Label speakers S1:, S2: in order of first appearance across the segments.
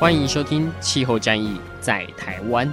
S1: 欢迎收听《气候战役在台湾》。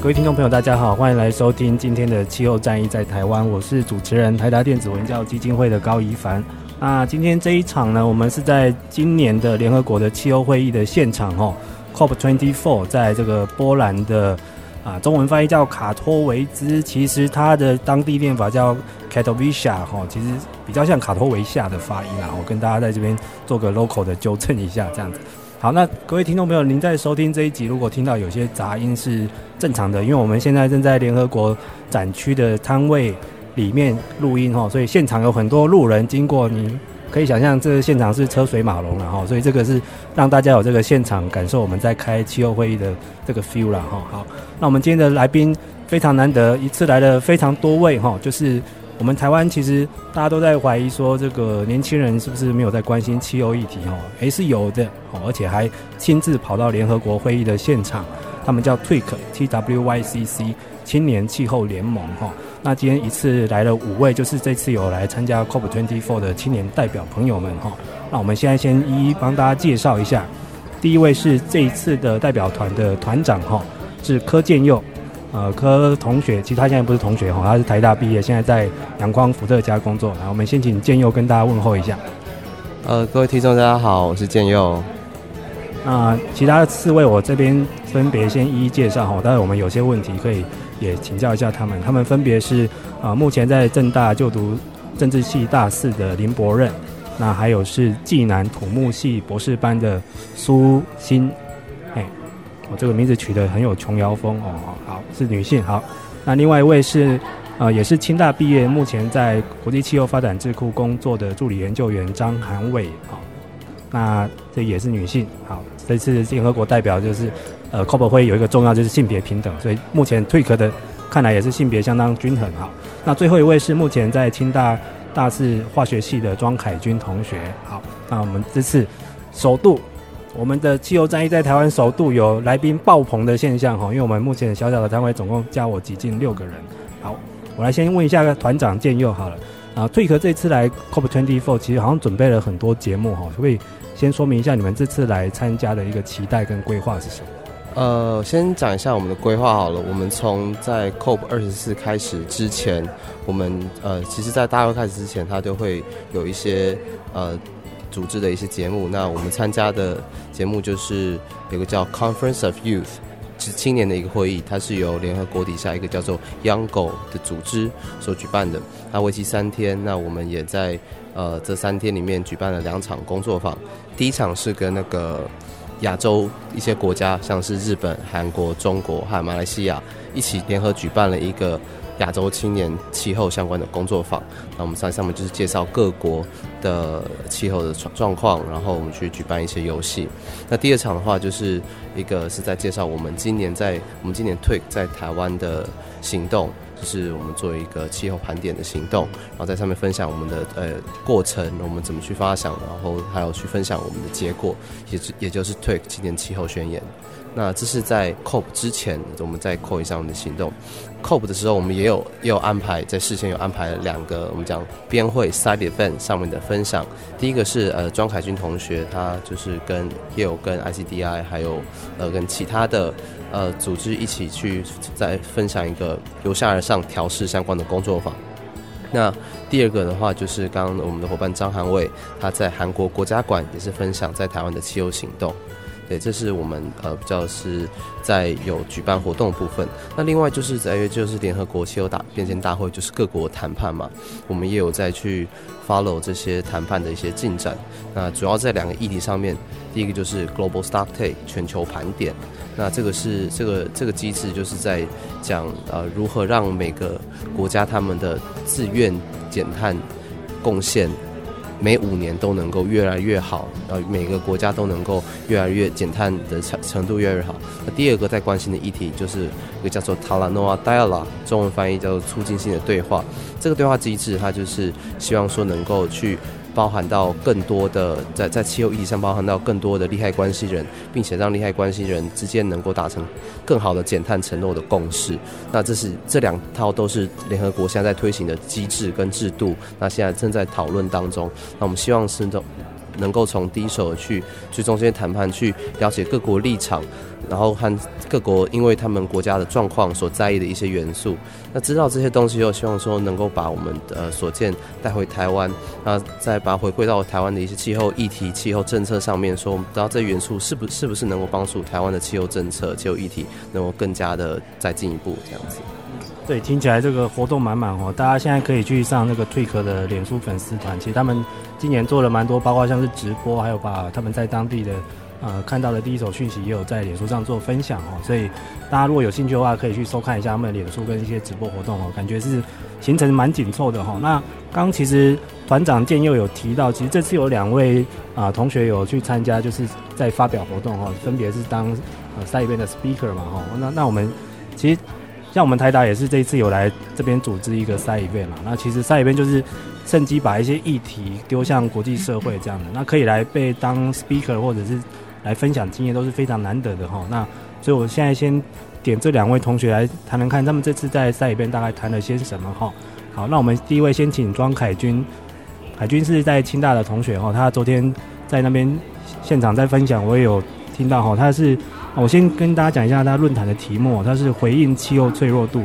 S2: 各位听众朋友，大家好，欢迎来收听今天的《气候战役在台湾》，我是主持人台达电子文教基金会的高宜凡。那今天这一场呢，我们是在今年的联合国的气候会议的现场哦，COP twenty four，在这个波兰的啊，中文翻译叫卡托维兹，其实它的当地念法叫 Katowice 哈，其实比较像卡托维夏的发音啊，我跟大家在这边做个 local 的纠正一下，这样子。好，那各位听众朋友，您在收听这一集，如果听到有些杂音是正常的，因为我们现在正在联合国展区的摊位里面录音哈，所以现场有很多路人经过，你可以想象这个现场是车水马龙了哈，所以这个是让大家有这个现场感受我们在开气候会议的这个 feel 了哈。好，那我们今天的来宾非常难得，一次来了非常多位哈，就是。我们台湾其实大家都在怀疑说，这个年轻人是不是没有在关心气候议题？哦，诶，是有的，而且还亲自跑到联合国会议的现场。他们叫 TWYCC，T W Y C C，青年气候联盟。哈，那今天一次来了五位，就是这次有来参加 COP 24的青年代表朋友们。哈，那我们现在先一一帮大家介绍一下。第一位是这一次的代表团的团长，哈，是柯建佑。呃，柯同学，其实他现在不是同学哈，他是台大毕业，现在在阳光伏特加工作。来，我们先请建佑跟大家问候一下。
S3: 呃，各位听众大家好，我是建佑。
S2: 那其他的四位我这边分别先一一介绍哈，当然我们有些问题可以也请教一下他们。他们分别是啊、目前在政大就读政治系大四的林博任，那还有是暨南土木系博士班的苏欣。哎我、这个名字取得很有琼瑶风哦，好，是女性。好，那另外一位是，呃，也是清大毕业，目前在国际气候发展智库工作的助理研究员张涵伟。好、那这也是女性。好，这次联合国代表就是，呃，COP 会有一个重要就是性别平等，所以目前 TWYCC 的看来也是性别相当均衡。好，那最后一位是目前在清大大四化学系的庄凯钧同学。好，那我们这次首度。我们的气候战役在台湾首度有来宾爆棚的现象哈，因为我们目前小小的单位总共加我挤进六个人。好，我来先问一下团长建佑好了啊退壳这次来 COP24 其实好像准备了很多节目哈，可不可以先说明一下你们这次来参加的一个期待跟规划是什么？
S3: 呃，先讲一下我们的规划好了。我们从在 COP 二十四开始之前，我们呃，其实在大会开始之前，它就会有一些呃。组织的一些节目，那我们参加的节目就是有个叫 Conference of Youth，是青年的一个会议，它是由联合国底下一个叫做 YoungGo 的组织所举办的，它为期三天。那我们也在呃这三天里面举办了两场工作坊，第一场是跟那个亚洲一些国家，像是日本、韩国、中国还有马来西亚一起联合举办了一个。亚洲青年气候相关的工作坊，那我们在上面就是介绍各国的气候的状状况，然后我们去举办一些游戏。那第二场的话，就是一个是在介绍我们今年在我们今年 Tik 在台湾的行动，就是我们做一个气候盘点的行动，然后在上面分享我们的呃过程，我们怎么去发想，然后还有去分享我们的结果，也也就是 TWIC 今年气候宣言。那这是在 COP 之前，我们在 COP 上面的行动。COP 的时候，我们也有也有安排，在事先有安排了两个我们讲边会 side event 上面的分享。第一个是呃庄凯军同学，他就是跟也有跟 ICDI 还有呃跟其他的呃组织一起去再分享一个由下而上调试相关的工作坊。那第二个的话，就是刚刚我们的伙伴张涵蔚，他在韩国国家馆也是分享在台湾的汽油行动。对，这是我们呃比较是在有举办活动部分。那另外就是在于就是联合国气候大变迁大会，就是各国谈判嘛，我们也有在去 follow 这些谈判的一些进展。那主要在两个议题上面，第一个就是 Global Stocktake 全球盘点。那这个是这个这个机制，就是在讲呃如何让每个国家他们的自愿减碳贡献每五年都能够越来越好，呃每个国家都能够越来越减碳的程程度越来越好。那第二个在关心的议题就是一个叫做 Talanoa Dialogue，中文翻译叫做促进性的对话。这个对话机制它就是希望说能够去。包含到更多的在在气候议题上，包含到更多的利害关系人，并且让利害关系人之间能够达成更好的减碳承诺的共识。那这是这两套都是联合国现在在推行的机制跟制度。那现在正在讨论当中。那我们希望是能能够从第一手去去中间谈判，去了解各国立场。然后和各国，因为他们国家的状况所在意的一些元素，那知道这些东西又希望说能够把我们的呃所见带回台湾，那再把它回归到台湾的一些气候议题、气候政策上面，说我们知道这元素是不是不是能够帮助台湾的气候政策、气候议题能够更加的再进一步这样子。
S2: 对，听起来这个活动满满哦，大家现在可以去上那个 Tweak 的脸书粉丝团，其实他们今年做了蛮多，包括像是直播，还有把他们在当地的。呃，看到的第一手讯息也有在脸书上做分享哦，所以大家如果有兴趣的话，可以去收看一下他们的脸书跟一些直播活动哦，感觉是行程蛮紧凑的哈。那刚其实团长建佑有提到，其实这次有两位啊、同学有去参加，就是在发表活动哦，分别是当呃 Side Event 的 speaker 嘛哈。那那我们其实像我们台达也是这一次有来这边组织一个 Side Event 嘛，那其实 Side Event 就是。趁机把一些议题丢向国际社会，这样的那可以来被当 speaker 或者是来分享经验，都是非常难得的哈。那所以我现在先点这两位同学来谈谈看，他们这次在赛里边大概谈了些什么哈。好，那我们第一位先请庄凯军，凯军是在清大的同学哈，他昨天在那边现场在分享，我也有听到哈。他是我先跟大家讲一下他论坛的题目，它是回应气候脆弱度、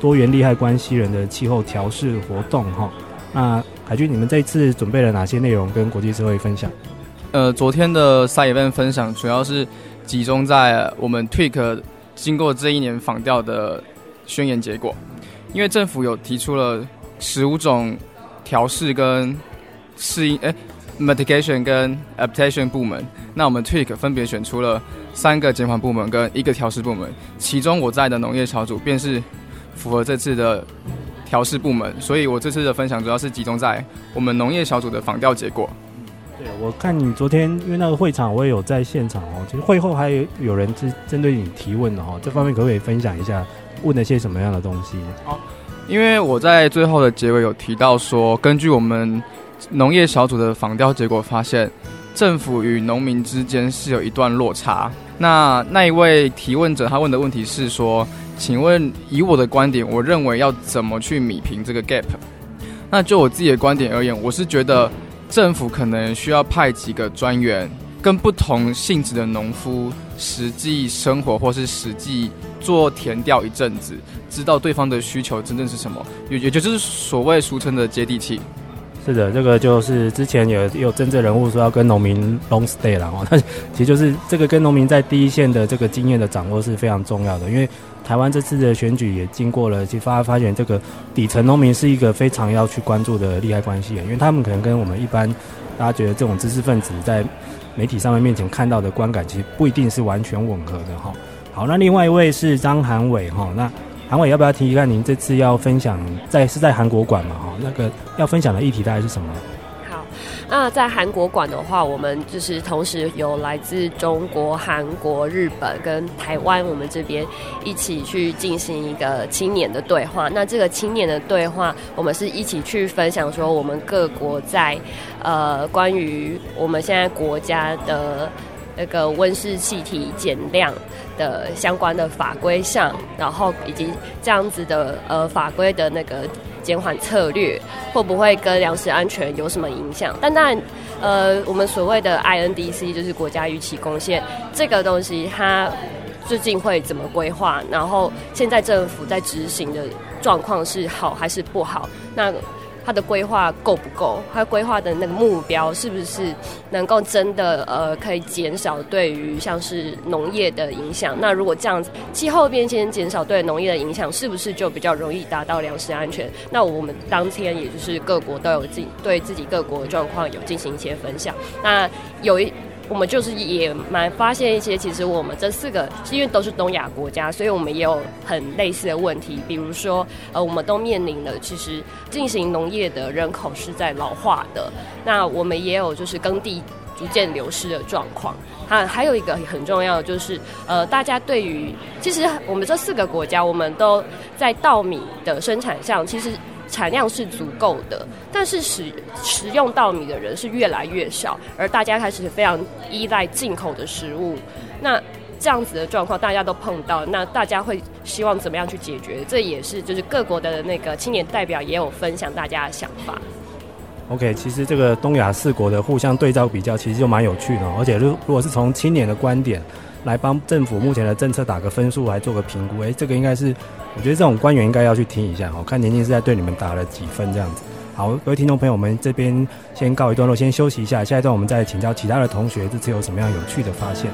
S2: 多元利害关系人的气候调试活动哈。那海军，你们这次准备了哪些内容跟国际社会分享？
S4: 呃，昨天的 Side Event 分享主要是集中在我们 Tweak 经过这一年访调的宣言结果，因为政府有提出了十五种调试跟适应，哎，mitigation 跟 adaptation 部门，那我们 Tweak 分别选出了三个监管部门跟一个调试部门，其中我在的农业小组便是符合这次的。调试部门，所以我这次的分享主要是集中在我们农业小组的访调结果。
S2: 对，我看你昨天因为那个会场，我也有在现场哦。其实会后还有有人是针对你提问的哈，这方面可不可以分享一下，问了些什么样的东西？
S4: 好，因为我在最后的结尾有提到说，根据我们农业小组的访调结果发现，政府与农民之间是有一段落差。那那一位提问者他问的问题是说。请问，以我的观点，我认为要怎么去弭平这个 gap？那就我自己的观点而言，我是觉得政府可能需要派几个专员，跟不同性质的农夫实际生活，或是实际做田调一阵子，知道对方的需求真正是什么，也也就是所谓俗称的接地气。
S2: 是的，这个就是之前有有政治人物说要跟农民 long stay 了哈，那其实就是这个跟农民在第一线的这个经验的掌握是非常重要的，因为。台湾这次的选举也经过了，其实发发现这个底层农民是一个非常要去关注的利害关系，因为他们可能跟我们一般大家觉得这种知识分子在媒体上面面前看到的观感，其实不一定是完全吻合的哈。好，那另外一位是张韩伟哈，那韩伟要不要提一下您这次要分享在是在韩国馆嘛哈？那个要分享的议题大概是什么？
S5: 好那在韩国馆的话，我们就是同时有来自中国、韩国、日本跟台湾，我们这边一起去进行一个青年的对话。那这个青年的对话，我们是一起去分享说，我们各国在呃关于我们现在国家的那个温室气体减量的相关的法规上，然后以及这样子的呃法规的那个。减缓策略会不会跟粮食安全有什么影响？但当然，呃，我们所谓的 INDC 就是国家预期贡献这个东西，它最近会怎么规划？然后现在政府在执行的状况是好还是不好？那它的规划够不够，它规划的那个目标是不是能够真的呃可以减少对于像是农业的影响？那如果这样子，气候变迁减少对农业的影响，是不是就比较容易达到粮食安全？那我们当天也就是各国都有进对自己各国的状况有进行一些分享。那有一。我们就是也蛮发现一些，其实我们这四个因为都是东亚国家，所以我们也有很类似的问题。比如说，呃，我们都面临了其实进行农业的人口是在老化的，那我们也有就是耕地逐渐流失的状况。还还有一个很重要的就是，呃，大家对于其实我们这四个国家，我们都在稻米的生产上其实。产量是足够的，但是使食用稻米的人是越来越少，而大家开始非常依赖进口的食物。那这样子的状况，大家都碰到，那大家会希望怎么样去解决？这也是就是各国的那个青年代表也有分享大家的想法。
S2: OK，其实这个东亚四国的互相对照比较，其实就蛮有趣的。而且，如如果是从青年的观点来帮政府目前的政策打个分数，来做个评估，哎，这个应该是。我觉得这种官员应该要去听一下，我看年轻是在对你们打了几分这样子。好，各位听众朋友们，这边先告一段落，先休息一下，下一段我们再请教其他的同学，这次有什么样有趣的发现。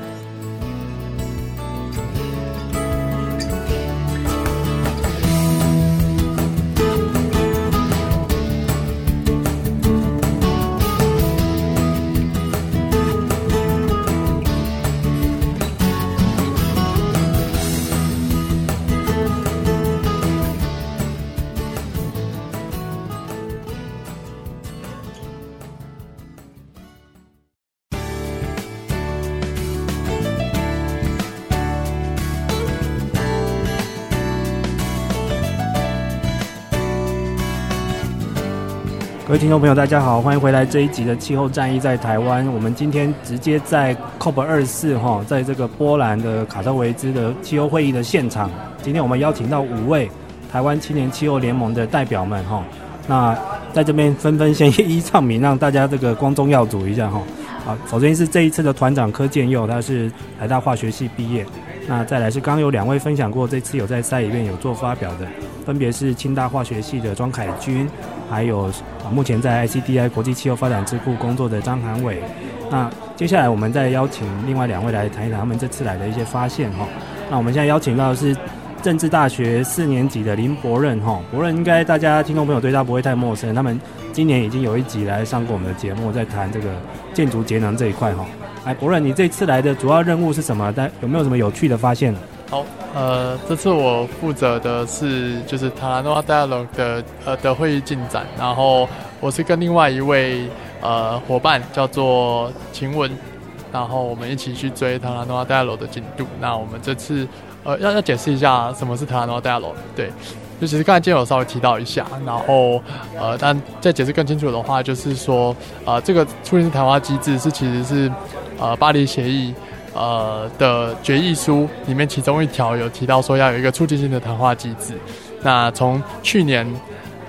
S2: 各位听众朋友，大家好，欢迎回来这一集的气候战役在台湾。我们今天直接在 COP 二四哈，在这个波兰的卡特维兹的气候会议的现场。今天我们邀请到五位台湾青年气候联盟的代表们哈，那在这边纷纷先 一一唱名，让大家这个光宗耀祖一下哈。好，首先是这一次的团长柯建佑，他是台大化学系毕业。那再来是刚有两位分享过，这次有在赛里面有做发表的，分别是清大化学系的庄凯军。还有啊，目前在 ICDI 国际气候发展智库工作的张涵伟。那接下来我们再邀请另外两位来谈一谈他们这次来的一些发现哈。那我们现在邀请到的是政治大学四年级的林柏任哈，柏任应该大家听众朋友对他不会太陌生，他们今年已经有一集来上过我们的节目，在谈这个建筑节能这一块哈。哎，柏任，你这次来的主要任务是什么？但有没有什么有趣的发现？
S6: 好，呃，这次我负责的是就是塔拉诺瓦 Dialogue 的呃的会议进展，然后我是跟另外一位呃伙伴叫做秦文，然后我们一起去追塔拉诺瓦 Dialogue 的进度。那我们这次呃要要解释一下什么是塔拉诺瓦 Dialogue，对，就其实刚才今天有稍微提到一下，然后呃但再解释更清楚的话，就是说呃这个促进式谈话机制是其实是呃巴黎协议。呃的决议书里面，其中一条有提到说要有一个促进性的谈话机制。那从去年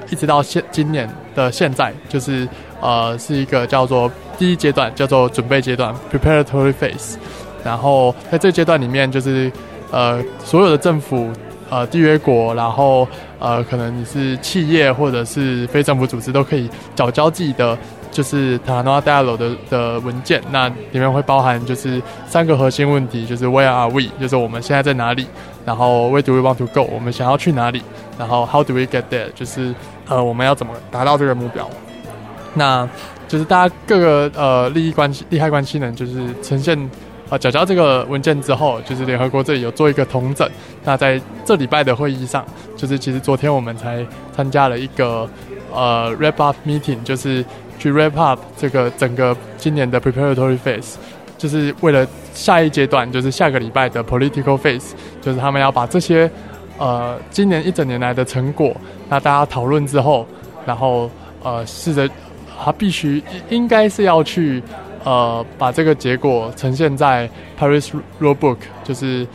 S6: 一直到现今年的现在，就是呃是一个叫做第一阶段，叫做准备阶段 （preparatory phase）。然后在这阶段里面，就是呃所有的政府、呃缔约国，然后呃可能你是企业或者是非政府组织，都可以缴交自己的。就是塔拉诺瓦戴尔的的文件，那里面会包含就是三个核心问题，就是 Where are we？就是我们现在在哪里？然后 Where do we want to go？我们想要去哪里？然后 How do we get there？就是呃我们要怎么达到这个目标？那就是大家各个呃利益关系、利害关系人，就是呈现啊缴交这个文件之后，就是联合国这里有做一个统整。那在这礼拜的会议上，就是其实昨天我们才参加了一个呃 wrap up meeting，就是。去 wrap up 这个整个今年的 preparatory phase，就是为了下一阶段，就是下个礼拜的 political phase，就是他们要把这些呃今年一整年来的成果，那大家讨论之后，然后呃试着他必须应该是要去呃把这个结果呈现在 Paris Rulebook，就是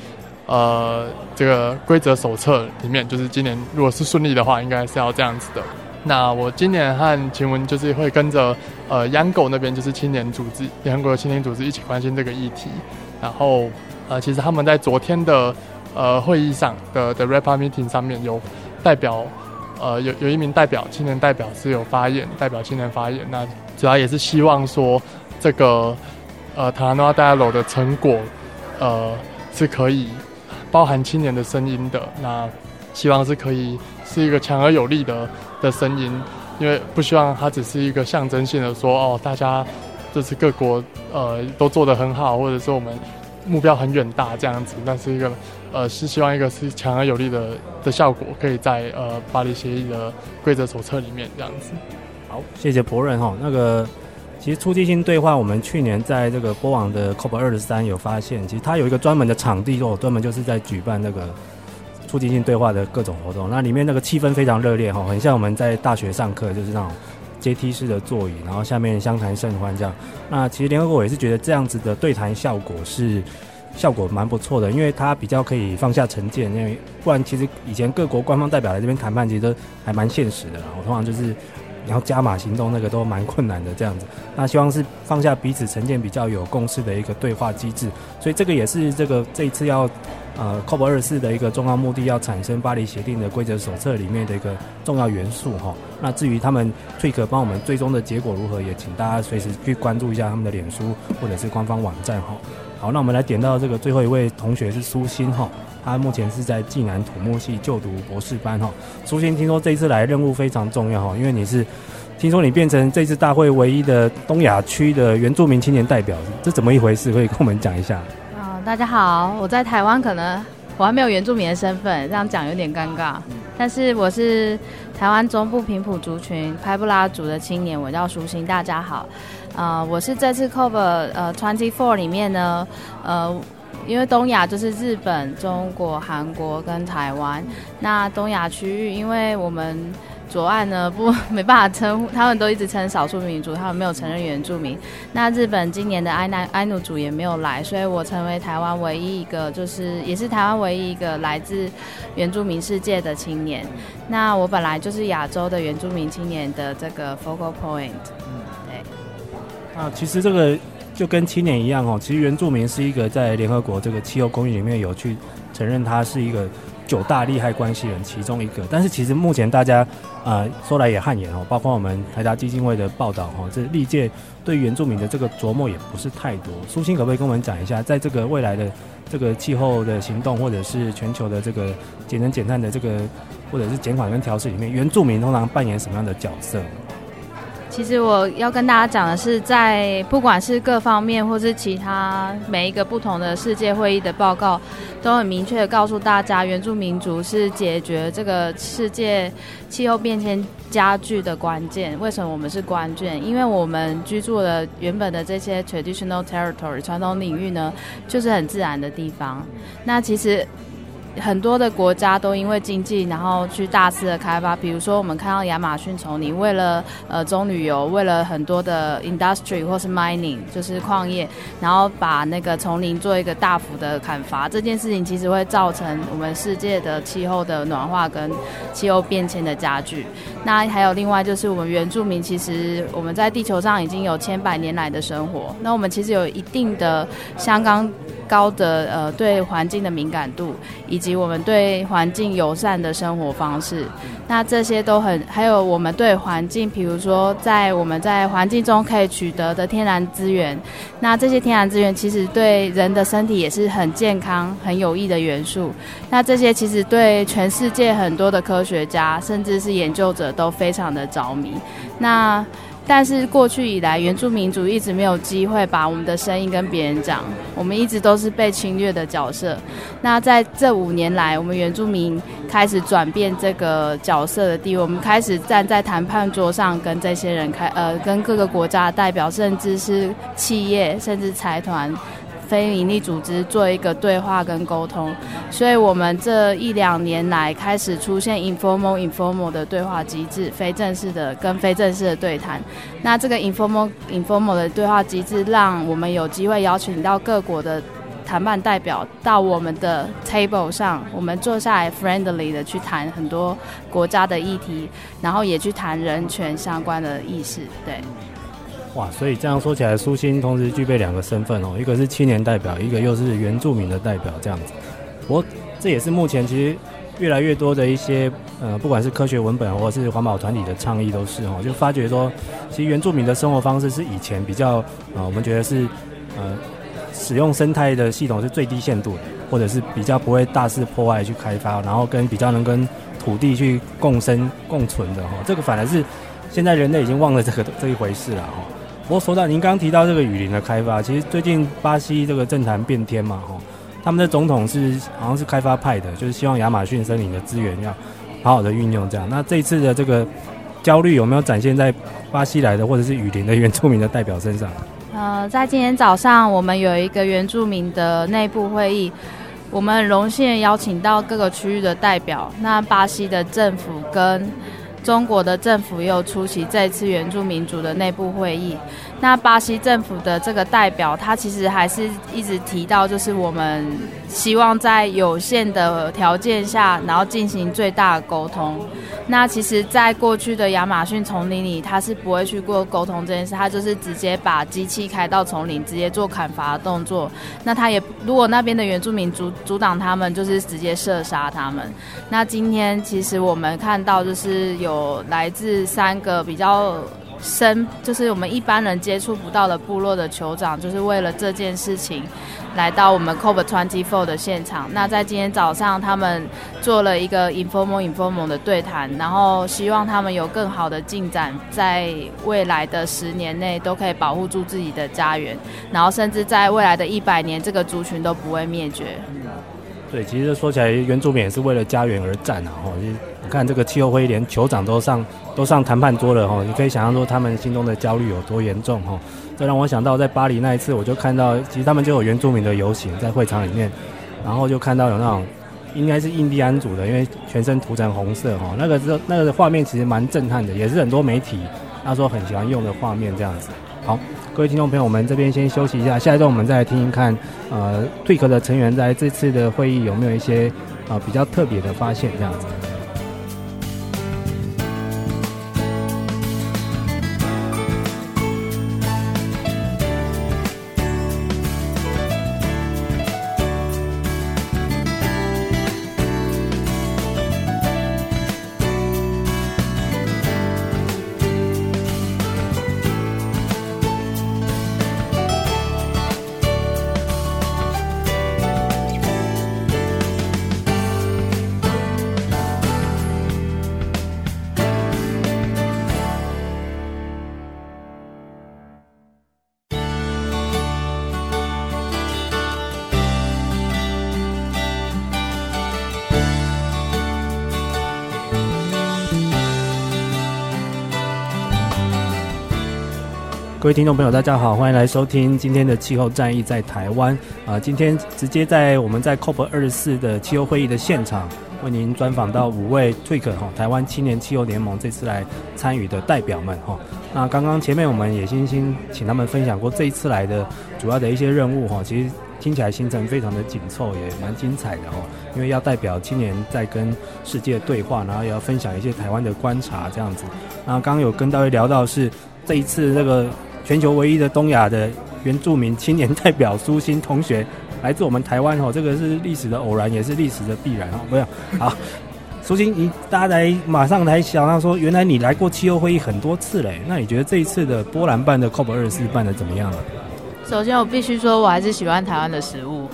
S6: 呃这个规则手册里面，就是今年如果是顺利的话，应该是要这样子的。那我今年和秦文就是会跟着呃 YOUNGO 那边就是青年组织，联合国的青年组织一起关心这个议题。然后呃，其实他们在昨天的呃会议上的的 r a p e r Meeting 上面有代表呃有有一名代表青年代表是有发言，代表青年发言。那主要也是希望说这个呃塔拉诺瓦戴亚楼的成果呃是可以包含青年的声音的。那希望是可以是一个强而有力的的声音，因为不希望它只是一个象征性的说哦大家。就是各国呃都做得很好，或者说我们目标很远大这样子，但是一个呃是希望一个是强而有力的的效果，可以在呃巴黎协议的规则手册里面这样子。
S2: 好，谢谢柏任哈。那个其实促进性对话，我们去年在这个波网的 COP 二十三有发现，其实它有一个专门的场地哦，专门就是在举办那个促进性对话的各种活动，那里面那个气氛非常热烈哈，很像我们在大学上课，就是那种。阶梯式的座椅，然后下面相谈甚欢这样。那其实联合国也是觉得这样子的对谈效果是效果蛮不错的，因为它比较可以放下成见，因为不然其实以前各国官方代表来这边谈判，其实都还蛮现实的啦。我通常就是然后加码行动，那个都蛮困难的这样子。那希望是放下彼此成见，比较有共识的一个对话机制。所以这个也是这个这一次要。呃，COP 二四的一个重要目的，要产生巴黎协定的规则手册里面的一个重要元素哈。那至于他们 tweak 帮我们最终的结果如何，也请大家随时去关注一下他们的脸书或者是官方网站哈。好，那我们来点到这个最后一位同学是苏欣哈，他目前是在暨南土木系就读博士班哈。苏欣听说这一次来任务非常重要哈，因为你是听说你变成这次大会唯一的东亚区的原住民青年代表，这怎么一回事？可以跟我们讲一下。
S7: 啊大家好，我在台湾，可能我还没有原住民的身份，这样讲有点尴尬。但是我是台湾中部平埔族群拍布拉族的青年，我叫舒心。大家好，呃，我是这次 cover 呃 Twenty Four 里面呢，呃，因为东亚就是日本、中国、韩国跟台湾。那东亚区域，因为我们左岸呢不 没办法称呼，他们都一直称少数民族，他们没有承认原住民。那日本今年的爱奈爱努族也没有来，所以我成为台湾唯一一个，就是也是台湾唯一一个来自原住民世界的青年。那我本来就是亚洲的原住民青年的这个 focal point。嗯，对。
S2: 啊，其实这个就跟青年一样哦，其实原住民是一个在联合国这个气候公约里面有去承认它是一个。九大利害关系人其中一个，但是其实目前大家，呃，说来也汗颜哦，包括我们台达基金会的报道哈，这历届对原住民的这个琢磨也不是太多。苏欣可不可以跟我们讲一下，在这个未来的这个气候的行动，或者是全球的这个节能减碳的这个，或者是减缓跟调适里面，原住民通常扮演什么样的角色？
S7: 其实我要跟大家讲的是，在不管是各方面，或是其他每一个不同的世界会议的报告，都很明确的告诉大家，原住民族是解决这个世界气候变迁加剧的关键。为什么我们是关键？因为我们居住的原本的这些 traditional territory 传统领域呢，就是很自然的地方。那其实。很多的国家都因为经济，然后去大肆的开发。比如说，我们看到亚马逊丛林，为了呃棕榈油，为了很多的 industry 或是 mining，就是矿业，然后把那个丛林做一个大幅的砍伐。这件事情其实会造成我们世界的气候的暖化跟气候变迁的加剧。那还有另外就是我们原住民，其实我们在地球上已经有千百年来的生活。那我们其实有一定的香港高的呃对环境的敏感度，以及我们对环境友善的生活方式，那这些都很，还有我们对环境，比如说在我们在环境中可以取得的天然资源，那这些天然资源其实对人的身体也是很健康、很有益的元素。那这些其实对全世界很多的科学家，甚至是研究者都非常的着迷。那但是过去以来，原住民族一直没有机会把我们的声音跟别人讲，我们一直都是被侵略的角色。那在这五年来，我们原住民开始转变这个角色的地位，我们开始站在谈判桌上，跟这些人开呃，跟各个国家的代表，甚至是企业，甚至财团。非营利组织做一个对话跟沟通，所以我们这一两年来开始出现 informal informal 的对话机制，非正式的跟非正式的对谈。那这个 informal informal 的对话机制，让我们有机会邀请到各国的谈判代表到我们的 table 上，我们坐下来 friendly 的去谈很多国家的议题，然后也去谈人权相关的意识，对。
S2: 哇，所以这样说起来，苏欣同时具备两个身份哦，一个是青年代表，一个又是原住民的代表，这样子。我这也是目前其实越来越多的一些呃，不管是科学文本或者是环保团体的倡议，都是哦，就发觉说，其实原住民的生活方式是以前比较呃，我们觉得是呃，使用生态的系统是最低限度的，或者是比较不会大肆破坏去开发，然后跟比较能跟土地去共生共存的哈。这个反而是现在人类已经忘了这个这一回事了哈。不过说到您刚刚提到这个雨林的开发，其实最近巴西这个政坛变天嘛哈。他们的总统是好像是开发派的，就是希望亚马逊森林的资源要好好的运用这样。那这一次的这个焦虑有没有展现在巴西来的或者是雨林的原住民的代表身上？
S7: 呃，在今天早上我们有一个原住民的内部会议，我们荣幸邀请到各个区域的代表，那巴西的政府跟中国的政府又出席这次援助民族的内部会议。那巴西政府的这个代表，他其实还是一直提到，就是我们希望在有限的条件下，然后进行最大的沟通。那其实，在过去的亚马逊丛林里，他是不会去过沟通这件事，他就是直接把机器开到丛林，直接做砍伐动作。那他也如果那边的原住民阻阻挡他们，就是直接射杀他们。那今天其实我们看到，就是有来自三个比较。生就是我们一般人接触不到的部落的酋长，就是为了这件事情来到我们 COP24 的现场。那在今天早上，他们做了一个 informal informal 的对谈，然后希望他们有更好的进展，在未来的十年内都可以保护住自己的家园，然后甚至在未来的一百年，这个族群都不会灭绝。
S2: 对，其实说起来，原住民也是为了家园而战啊！哈，你看这个气候会连酋长都上都上谈判桌了哈，你可以想象说他们心中的焦虑有多严重哈。这让我想到在巴黎那一次，我就看到其实他们就有原住民的游行在会场里面，然后就看到有那种应该是印第安族的，因为全身涂成红色哈，那个是那个画面其实蛮震撼的，也是很多媒体那时候很喜欢用的画面这样子。好。各位听众朋友，们这边先休息一下，下一段我们再来听一看，呃退壳的成员在这次的会议有没有一些、呃、比较特别的发现，这样子。位听众朋友，大家好，欢迎来收听今天的气候战役在台湾啊！今天直接在我们在 COP 二十四的气候会议的现场，为您专访到五位 TWIC 哈台湾青年气候联盟这次来参与的代表们哈。那刚刚前面我们也先先请他们分享过这一次来的主要的一些任务哈，其实听起来行程非常的紧凑，也蛮精彩的哈。因为要代表青年在跟世界对话，然后也要分享一些台湾的观察这样子。那刚刚有跟大家聊到是这一次那个。全球唯一的东亚的原住民青年代表苏欣同学，来自我们台湾哦，这个是历史的偶然，也是历史的必然哦。不要好，苏欣，你大家来马上来想到说，原来你来过气候会议很多次嘞，那你觉得这一次的波兰办的 COP 二十四办的怎么样了？
S7: 首先，我必须说，我还是喜欢台湾的食物，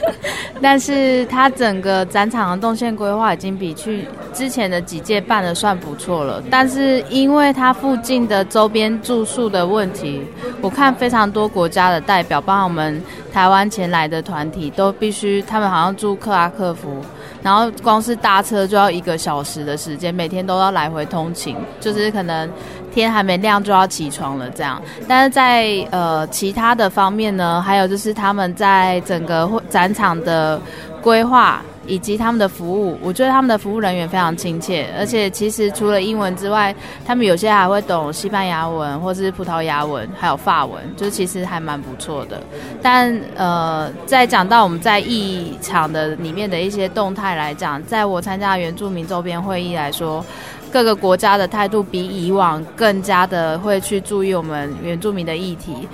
S7: 但是它整个展场的动线规划已经比去之前的几届办的算不错了。但是因为它附近的周边住宿的问题，我看非常多国家的代表，包括我们台湾前来的团体，都必须他们好像住克拉克福，然后光是搭车就要一个小时的时间，每天都要来回通勤，就是可能。天还没亮就要起床了，这样。但是在呃其他的方面呢，还有就是他们在整个展场的规划以及他们的服务，我觉得他们的服务人员非常亲切，而且其实除了英文之外，他们有些还会懂西班牙文或是葡萄牙文，还有法文，就其实还蛮不错的。但呃，在讲到我们在议场的里面的一些动态来讲，在我参加原住民周边会议来说。各个国家的态度比以往更加的会去注意我们原住民的议题。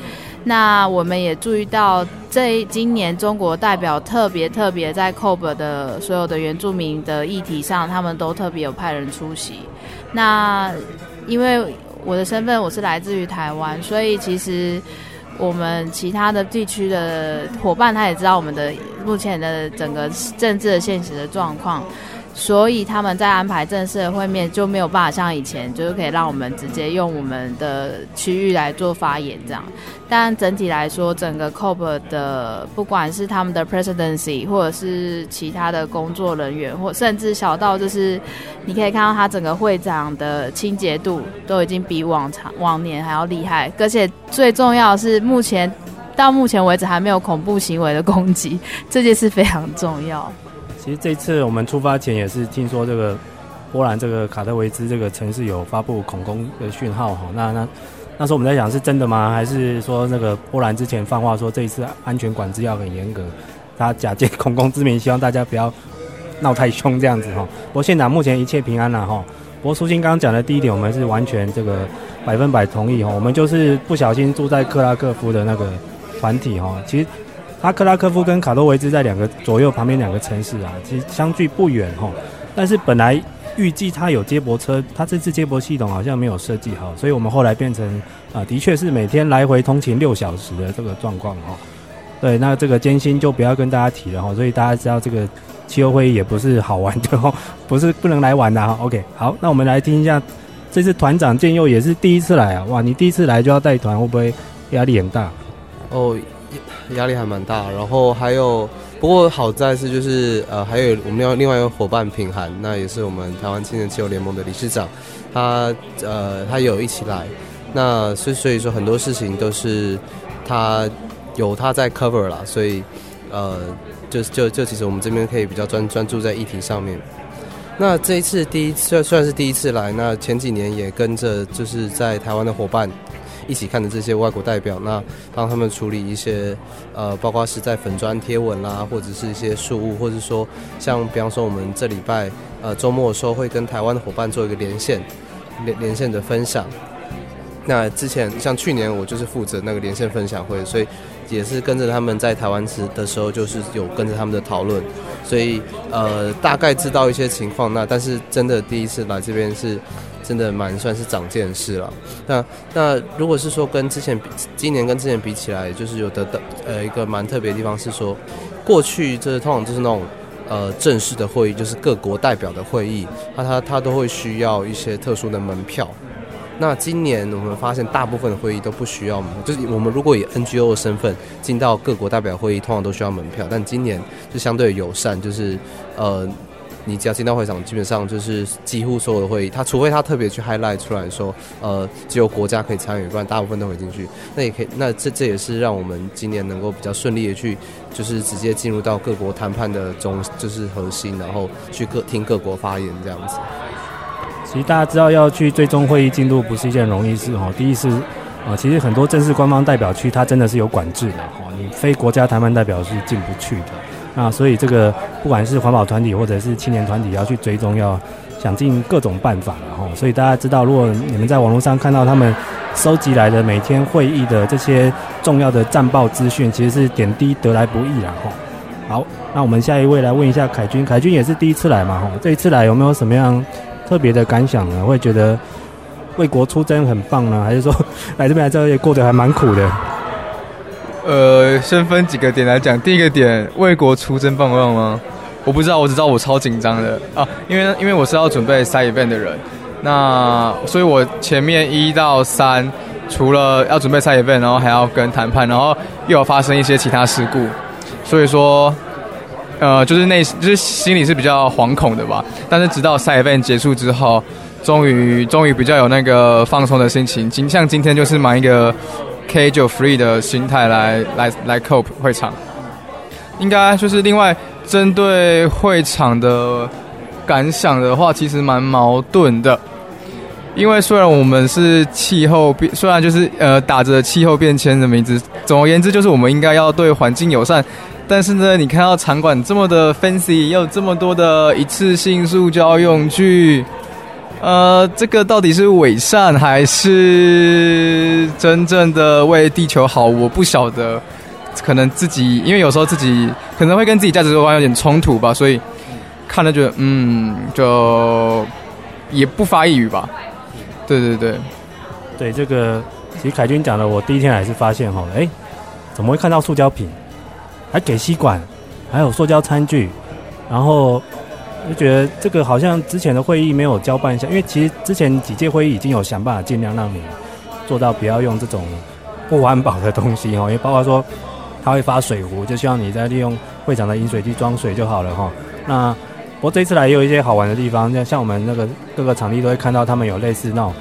S7: 那我们也注意到，这今年中国代表特别特别在 COP 的所有的原住民的议题上，他们都特别有派人出席。那因为我的身份我是来自于台湾，所以其实我们其他的地区的伙伴他也知道我们的目前的整个政治的现实的状况。所以他们在安排正式的会面就没有办法像以前，就是可以让我们直接用我们的区域来做发言这样。但整体来说，整个 COP 的不管是他们的 presidency，或者是其他的工作人员，或甚至小到就是你可以看到他整个会长的清洁度都已经比往常往年还要厉害。而且最重要的是，目前到目前为止还没有恐怖行为的攻击，这件事非常重要。
S2: 其实这次我们出发前也是听说这个波兰这个卡特维兹这个城市有发布恐攻的讯号哈，那那那时候我们在想是真的吗？还是说那个波兰之前放话说这一次安全管制要很严格，他假借恐攻之名，希望大家不要闹太凶这样子哈。不过现场目前一切平安了哈。不过苏欣刚刚讲的第一点，我们是完全这个百分百同意哈。我们就是不小心住在克拉克夫的那个团体哈，其实。阿克拉科夫跟卡多维兹在两个左右旁边两个城市啊，其实相距不远哈。但是本来预计他有接驳车，他这次接驳系统好像没有设计好，所以我们后来变成啊，的确是每天来回通勤六小时的这个状况哈。对，那这个艰辛就不要跟大家提了哈。所以大家知道这个气候会也不是好玩的哈，不是不能来玩的哈。OK，好，那我们来听一下，这次团长建佑也是第一次来啊，哇，你第一次来就要带团，会不会压力很大？
S3: 哦。压力还蛮大，然后还有，不过好在是就是呃，还有我们要另外一个伙伴品涵，那也是我们台湾青年气候联盟的理事长，他呃他有一起来，那所所以说很多事情都是他有他在 cover 啦，所以呃就就就其实我们这边可以比较专专注在议题上面。那这一次第一次算是第一次来，那前几年也跟着就是在台湾的伙伴。一起看的这些外国代表，那帮他们处理一些，呃，包括是在粉砖贴文啦，或者是一些事务，或者说像比方说我们这礼拜，呃，周末的时候会跟台湾的伙伴做一个连线，连连线的分享。那之前像去年我就是负责那个连线分享会，所以也是跟着他们在台湾时的时候，就是有跟着他们的讨论，所以呃大概知道一些情况。那但是真的第一次来这边是。真的蛮算是长见识了。那那如果是说跟之前比，今年跟之前比起来，就是有得到呃一个蛮特别的地方是说，过去这通常就是那种呃正式的会议，就是各国代表的会议，那他他都会需要一些特殊的门票。那今年我们发现大部分的会议都不需要门，就是我们如果以 NGO 的身份进到各国代表会议，通常都需要门票，但今年就相对友善，就是呃。你只要进到会场，基本上就是几乎所有的会议，他除非他特别去 highlight 出来说，呃，只有国家可以参与，不然大部分都会进去。那也可以，那这这也是让我们今年能够比较顺利的去，就是直接进入到各国谈判的中，就是核心，然后去各听各国发言这样子。
S2: 其实大家知道要去追踪会议进度不是一件容易事哈。第一是啊，其实很多正式官方代表区，它真的是有管制的哈，你非国家谈判代表是进不去的。那所以这个不管是环保团体或者是青年团体要去追踪，要想尽各种办法了哈。所以大家知道，如果你们在网络上看到他们收集来的每天会议的这些重要的战报资讯，其实是点滴得来不易了哈。好，那我们下一位来问一下凯军，凯军也是第一次来嘛哈？这一次来有没有什么样特别的感想呢？会觉得为国出征很棒呢，还是说 来这边来这也过得还蛮苦的？
S4: 呃，先分几个点来讲。第一个点，为国出征棒棒吗？我不知道，我只知道我超紧张的啊，因为因为我是要准备 side event 的人，那所以我前面一到三，除了要准备 side event，然后还要跟谈判，然后又有发生一些其他事故，所以说，呃，就是内就是心里是比较惶恐的吧。但是直到 side event 结束之后，终于终于比较有那个放松的心情。今像今天就是买一个。K9 Free 的心态来来来 cope 会场，应该就是另外针对会场的感想的话，其实蛮矛盾的。因为虽然我们是气候变，虽然就是呃打着气候变迁的名字，总而言之就是我们应该要对环境友善。但是呢，你看到场馆这么的 fancy，又这么多的一次性塑胶用具，呃，这个到底是伪善还是真正的为地球好？我不晓得，可能自己因为有时候自己可能会跟自己价值观有点冲突吧，所以看了觉得嗯，就也不发一语吧。对对对，
S2: 对这个，其实凯军讲的，我第一天还是发现哈，哎，怎么会看到塑胶瓶，还给吸管，还有塑胶餐具，然后。就觉得这个好像之前的会议没有交办一下，因为其实之前几届会议已经有想办法尽量让你做到不要用这种不环保的东西哈，因为包括说他会发水壶，就希望你在利用会场的饮水机装水就好了哈。那不过这一次来也有一些好玩的地方，像像我们那个各个场地都会看到他们有类似那种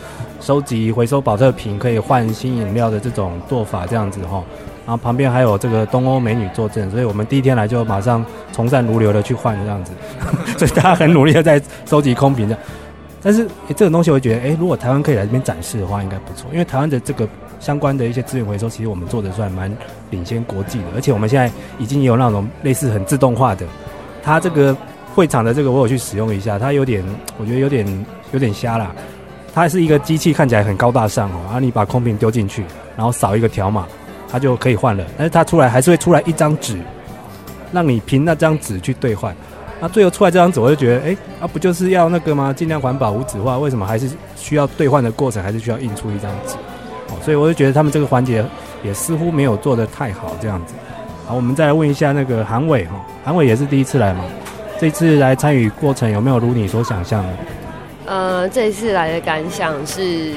S2: 收集回收保特瓶可以换新饮料的这种做法这样子哈。然后旁边还有这个东欧美女坐镇，所以我们第一天来就马上从善如流的去换这样子，所以大家很努力的在收集空瓶这样。但是这个东西我觉得，诶如果台湾可以来这边展示的话，应该不错，因为台湾的这个相关的一些资源回收，其实我们做的算蛮领先国际的，而且我们现在已经有那种类似很自动化的，它这个会场的这个我有去使用一下，它有点我觉得有点有点瞎啦，它是一个机器看起来很高大上哦，然后你把空瓶丢进去，然后扫一个条码。他就可以换了，但是他出来还是会出来一张纸，让你凭那张纸去兑换。那最后出来这张纸，我就觉得，哎、欸，啊不就是要那个吗？尽量环保无纸化，为什么还是需要兑换的过程，还是需要印出一张纸？哦，所以我就觉得他们这个环节也似乎没有做得太好，这样子。好，我们再来问一下那个韩伟哈，韩伟也是第一次来嘛？这次来参与过程有没有如你所想象的？
S5: 呃，这一次来的感想是。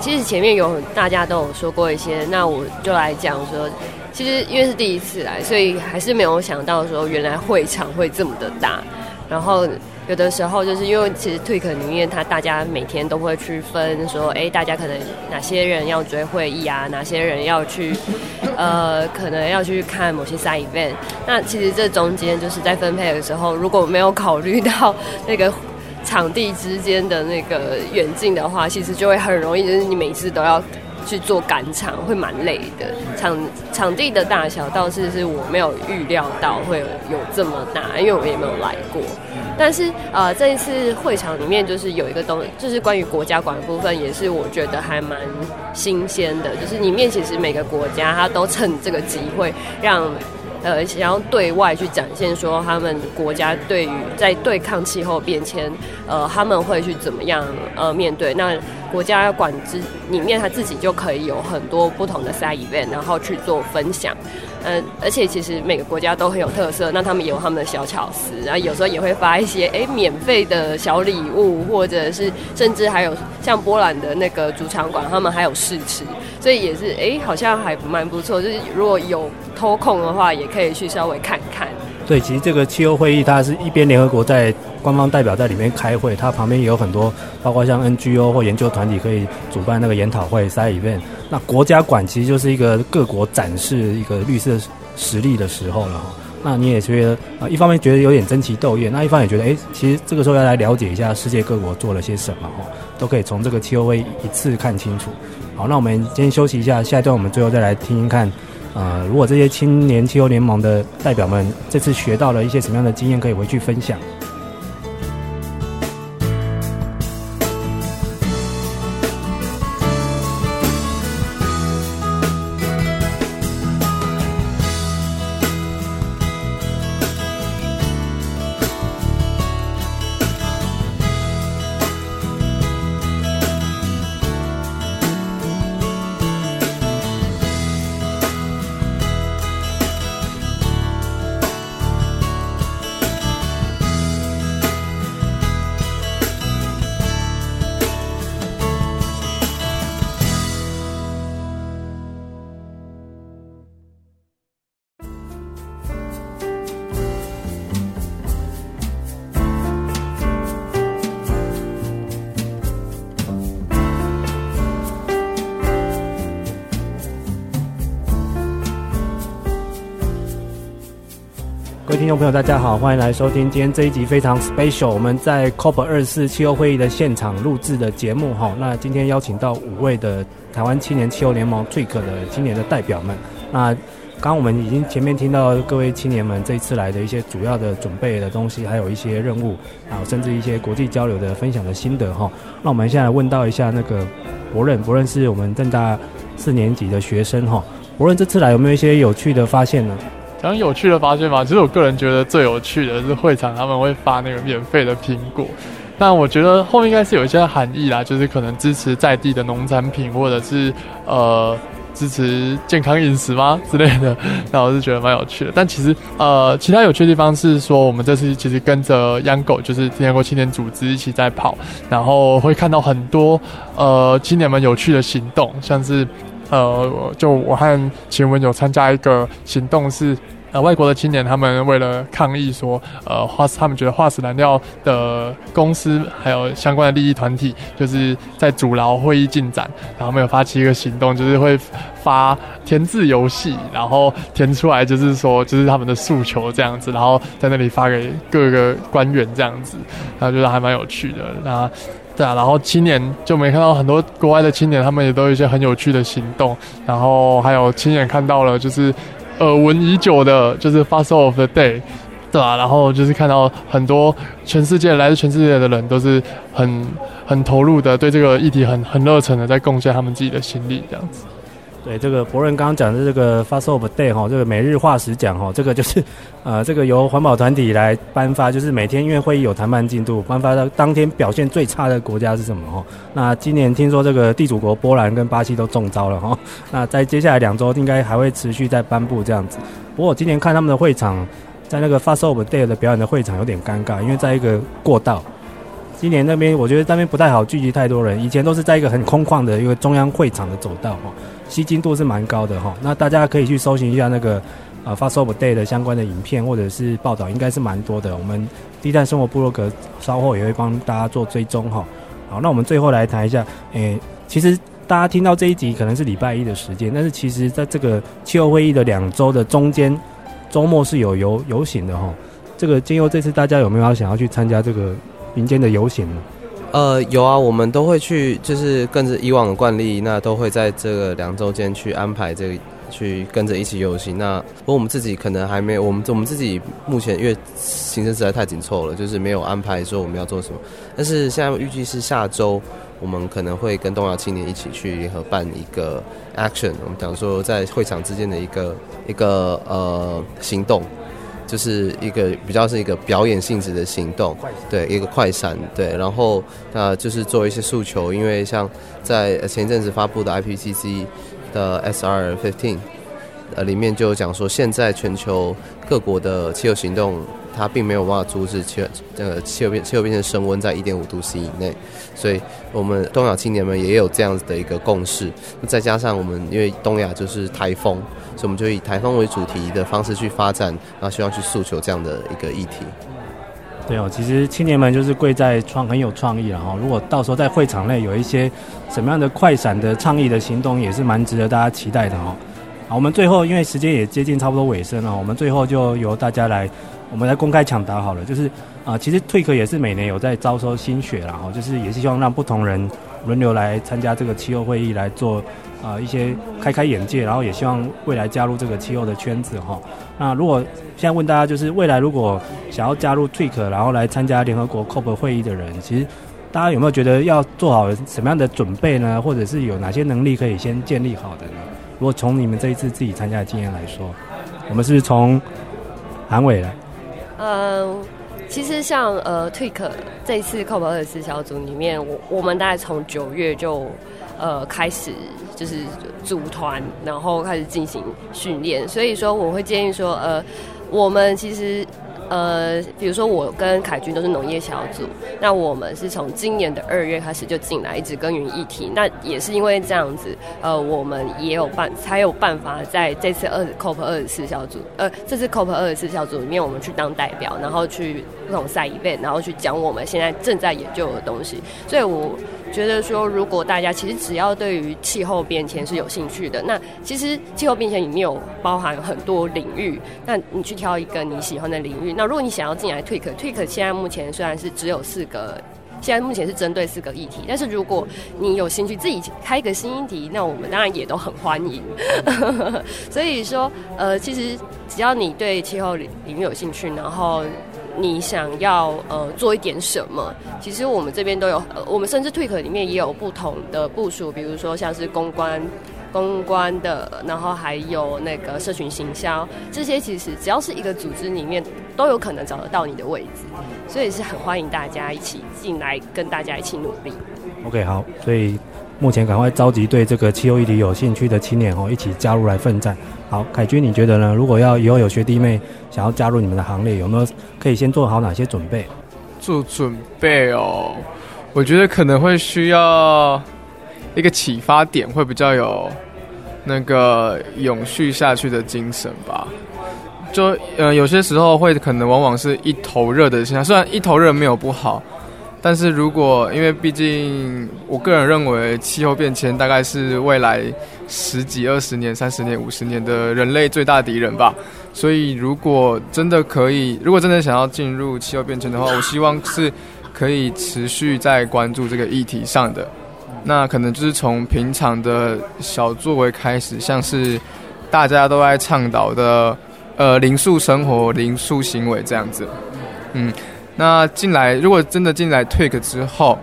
S5: 其实前面有大家都有说过一些，那我就来讲说，其实因为是第一次来，所以还是没有想到说原来会场会这么的大。然后有的时候就是因为其实 TWIC 里面，他大家每天都会去分说，哎，大家可能哪些人要追会议啊，哪些人要去，呃，可能要去看某些 side event。那其实这中间就是在分配的时候，如果没有考虑到那个。场地之间的那个远近的话，其实就会很容易，就是你每次都要去做赶场，会蛮累的。场场地的大小倒是是我没有预料到会有，这么大，因为我也没有来过。但是呃，这一次会场里面就是有一个东，就是关于国家馆的部分，也是我觉得还蛮新鲜的。就是里面其实每个国家它都趁这个机会让。呃，想要对外去展现说他们国家对于在对抗气候变迁，呃，他们会去怎么样呃面对？那国家馆之里面他自己就可以有很多不同的 side event，然后去做分享。嗯、而且其实每个国家都很有特色，那他们也有他们的小巧思，然后有时候也会发一些哎免费的小礼物，或者是甚至还有像波兰的那个主场馆，他们还有试吃，所以也是哎好像还蛮不错。就是如果有偷空的话，也可以去稍微看看。
S2: 对，其实这个气候会议，它是一边联合国在官方代表在里面开会，它旁边也有很多，包括像 NGO 或研究团体可以主办那个研讨会、side event。那国家馆其实就是一个各国展示一个绿色实力的时候了哈。那你也觉得啊，一方面觉得有点争奇斗艳，那一方面也觉得，哎，其实这个时候要来了解一下世界各国做了些什么哈，都可以从这个气候会议一次看清楚。好，那我们今天休息一下，下一段我们最后再来听听看。呃，如果这些青年气候联盟的代表们这次学到了一些什么样的经验，可以回去分享。听众朋友，大家好，欢迎来收听今天这一集非常 special，我们在 COP 二四气候会议的现场录制的节目哈。那今天邀请到五位的台湾青年气候联盟 TWIC 的青年的代表们，那刚我们已经前面听到各位青年们这一次来的一些主要的准备的东西，还有一些任务，啊，甚至一些国际交流的分享的心得哈。那我们现在问到一下那个博任，博任是我们正大四年级的学生哈。博任这次来有没有一些有趣的发现呢？
S6: 讲有趣的发现嘛，其实我个人觉得最有趣的是会场他们会发那个免费的苹果，但我觉得后面应该是有一些含义啦，就是可能支持在地的农产品，或者是呃。支持健康饮食吗之类的？那我是觉得蛮有趣的。但其实，呃，其他有趣的地方是说，我们这次其实跟着央狗就是天国青年组织一起在跑，然后会看到很多呃青年们有趣的行动，像是呃，就我和晴文有参加一个行动是。呃，外国的青年他们为了抗议说，呃，化他们觉得化石燃料的公司还有相关的利益团体，就是在阻挠会议进展，然后没有发起一个行动，就是会发填字游戏，然后填出来就是说，就是他们的诉求这样子，然后在那里发给各个官员这样子，然后觉得还蛮有趣的。那对啊，然后青年就没看到很多国外的青年，他们也都有一些很有趣的行动，然后还有亲眼看到了就是。耳闻已久的，就是 Fossil of the Day，对吧、啊？然后就是看到很多全世界来自全世界的人，都是很很投入的，对这个议题很很热忱的，在贡献他们自己的心力，这样子。
S2: 对，这个博任刚刚讲的这个 Fast of Day 哈，这个每日化石奖哈，这个就是呃，这个由环保团体来颁发，就是每天因为会议有谈判进度，颁发到当天表现最差的国家是什么哈？那今年听说这个地主国波兰跟巴西都中招了哈，那在接下来两周应该还会持续再颁布这样子。不过我今年看他们的会场，在那个 Fast of Day 的表演的会场有点尴尬，因为在一个过道。今年那边我觉得那边不太好聚集太多人，以前都是在一个很空旷的一个中央会场的走道哈。吸睛度是蛮高的哈，那大家可以去搜寻一下那个呃 Fossil of the Day 的相关的影片或者是报道，应该是蛮多的。我们低碳生活部落格稍后也会帮大家做追踪哈。好，那我们最后来谈一下，诶、其实大家听到这一集可能是礼拜一的时间，但是其实在这个气候会议的两周的中间周末是有游游行的哈。这个经由这次大家有没有要想要去参加这个民间的游行呢？
S3: 呃，有啊，我们都会去，就是跟着以往的惯例，那都会在这个两周间去安排这个，去跟着一起游行。那不过我们自己可能还没有，我们我们自己目前因为行程实在太紧凑了，就是没有安排说我们要做什么。但是现在预计是下周，我们可能会跟东亚青年一起去联合办一个 action，我们讲说在会场之间的一个一个呃行动。就是一个比较是一个表演性质的行动，对，一个快闪，对，然后那就是做一些诉求，因为像在前阵子发布的 IPCC 的 SR 15，呃，里面就讲说，现在全球各国的气候行动，它并没有办法阻止气呃气候变气候变成升温在一点五度 C 以内，所以我们东亚青年们也有这样子的一个共识，再加上我们因为东亚就是台风。所以我们就以台风为主题的方式去发展，然后希望去诉求这样的一个议题。
S2: 对哦，其实青年们就是贵在创很有创意了哈。如果到时候在会场内有一些什么样的快闪的倡议的行动，也是蛮值得大家期待的哈。好，我们最后因为时间也接近差不多尾声了，我们最后就由大家来，我们来公开抢答好了。就是啊，其实 TWIC 也是每年有在招收新血然后就是也是希望让不同人轮流来参加这个气候会议来做。啊、一些开开眼界，然后也希望未来加入这个气候的圈子哈。那如果现在问大家，就是未来如果想要加入 TWIC，然后来参加联合国 COP 会议的人，其实大家有没有觉得要做好什么样的准备呢？或者是有哪些能力可以先建立好的呢？如果从你们这一次自己参加的经验来说，我们是不是从韩伟来？
S5: 嗯、其实像呃 TWIC 这次 COP 二十四小组里面，我我们大概从九月就呃开始。就是组团，然后开始进行训练。所以说，我会建议说，呃，我们其实。呃，比如说我跟凯军都是农业小组，那我们是从今年的二月开始就进来，一直耕耘议题。那也是因为这样子，呃，我们也有办才有办法在这次二 COP 二十四小组，呃，这次 COP 二十四小组里面，我们去当代表，然后去不同赛 event，然后去讲我们现在正在研究的东西。所以我觉得说，如果大家其实只要对于气候变迁是有兴趣的，那其实气候变迁里面有包含很多领域，那你去挑一个你喜欢的领域。那如果你想要进来 TWIC，TWIC 现在目前虽然是只有四个现在目前是针对四个议题，但是如果你有兴趣自己开一个新议题，那我们当然也都很欢迎。所以说，呃，其实只要你对气候领域有兴趣，然后你想要呃做一点什么，其实我们这边都有，呃，我们甚至 Tweak 里面也有不同的部署，比如说像是公关。公关的，然后还有那个社群行销，这些其实只要是一个组织里面，都有可能找得到你的位置，所以是很欢迎大家一起进来，跟大家一起努力。
S2: OK，好，所以目前赶快召集对这个气候议题有兴趣的青年哦，一起加入来奋战。好，凯军，你觉得呢？如果要以后有学弟妹想要加入你们的行列，有没有可以先做好哪些准备？
S4: 做准备哦，我觉得可能会需要。一个启发点会比较有那个永续下去的精神吧。就呃有些时候会可能往往是一头热的现象，虽然一头热没有不好，但是如果因为毕竟我个人认为气候变迁大概是未来十几二十年、三十年、五十年的人类最大敌人吧。所以如果真的可以，如果真的想要进入气候变迁的话，我希望是可以持续在关注这个议题上的。那可能就是从平常的小作为开始，像是大家都在倡导的，呃，零塑生活、零塑行为这样子。嗯，那进来如果真的进来 Tweak 之后，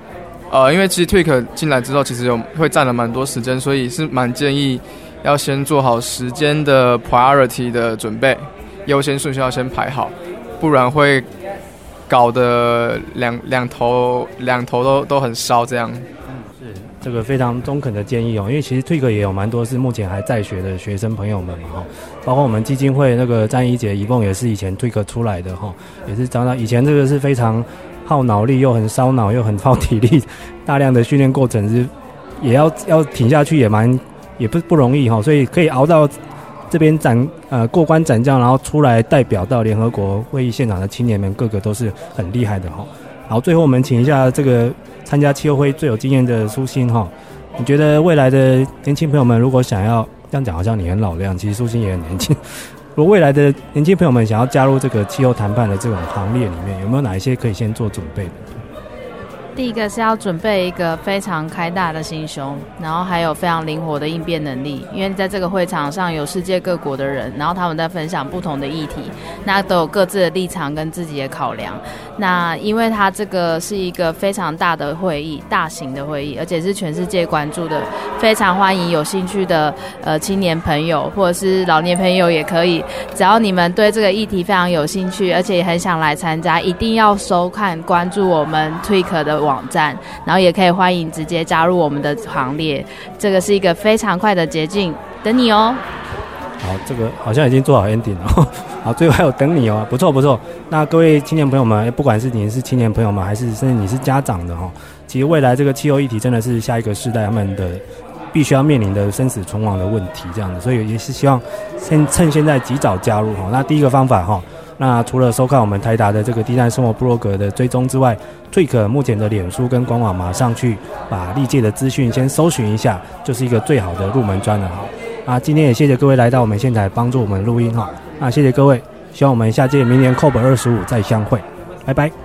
S4: 呃，因为其实 Tweak 进来之后，其实有会占了蛮多时间，所以是蛮建议要先做好时间的 priority 的准备，优先顺序要先排好，不然会搞得两两头两头都都很烧这样。
S2: 这个非常中肯的建议哦，因为其实退格也有蛮多是目前还在学的学生朋友们嘛哈，包括我们基金会那个张怡姐、一共也是以前退格出来的哈，也是找到以前这个是非常耗脑力又很烧脑又很耗体力，大量的训练过程是也要要挺下去也蛮也不不容易哈，所以可以熬到这边斩呃过关斩将，然后出来代表到联合国会议现场的青年们个个都是很厉害的哈。好，最后我们请一下这个。参加气候会最有经验的苏欣哈，你觉得未来的年轻朋友们如果想要这样讲，好像你很老的样，其实苏欣也很年轻。如果未来的年轻朋友们想要加入这个气候谈判的这种行列里面，有没有哪一些可以先做准备的？
S7: 第一个是要准备一个非常开大的心胸，然后还有非常灵活的应变能力，因为在这个会场上有世界各国的人，然后他们在分享不同的议题，那都有各自的立场跟自己的考量。那因为它这个是一个非常大的会议，大型的会议，而且是全世界关注的，非常欢迎有兴趣的呃青年朋友或者是老年朋友也可以，只要你们对这个议题非常有兴趣，而且也很想来参加，一定要收看关注我们 Tik 的 网站，然后也可以欢迎直接加入我们的行列，这个是一个非常快的捷径，等你哦。
S2: 好，这个好像已经做好 ending 了。好，最后还有等你哦，不错不错。那各位青年朋友们，不管是你是青年朋友们，还是甚至你是家长的哈，其实未来这个气候议题真的是下一个世代他们的必须要面临的生死存亡的问题，这样的，所以也是希望先趁现在及早加入哈。那第一个方法哈。那除了收看我们台达的这个低碳生活部落格的追踪之外最可目前的脸书跟官网马上去把历届的资讯先搜寻一下，就是一个最好的入门砖了哈。啊，今天也谢谢各位来到我们现场帮助我们录音哈。那谢谢各位，希望我们下届明年扣本二十五再相会，拜拜。